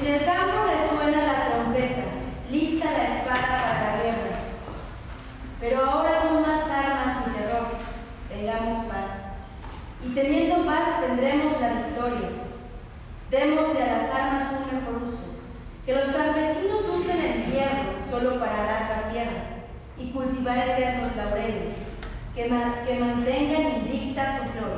En el campo resuena la trompeta, lista la espada para la guerra. Pero ahora no más armas ni terror, tengamos paz. Y teniendo paz tendremos la victoria. Démosle a las armas un mejor uso. Que los campesinos usen el hierro solo para arar la tierra y cultivar eternos laureles, que, que mantengan invicta tu gloria.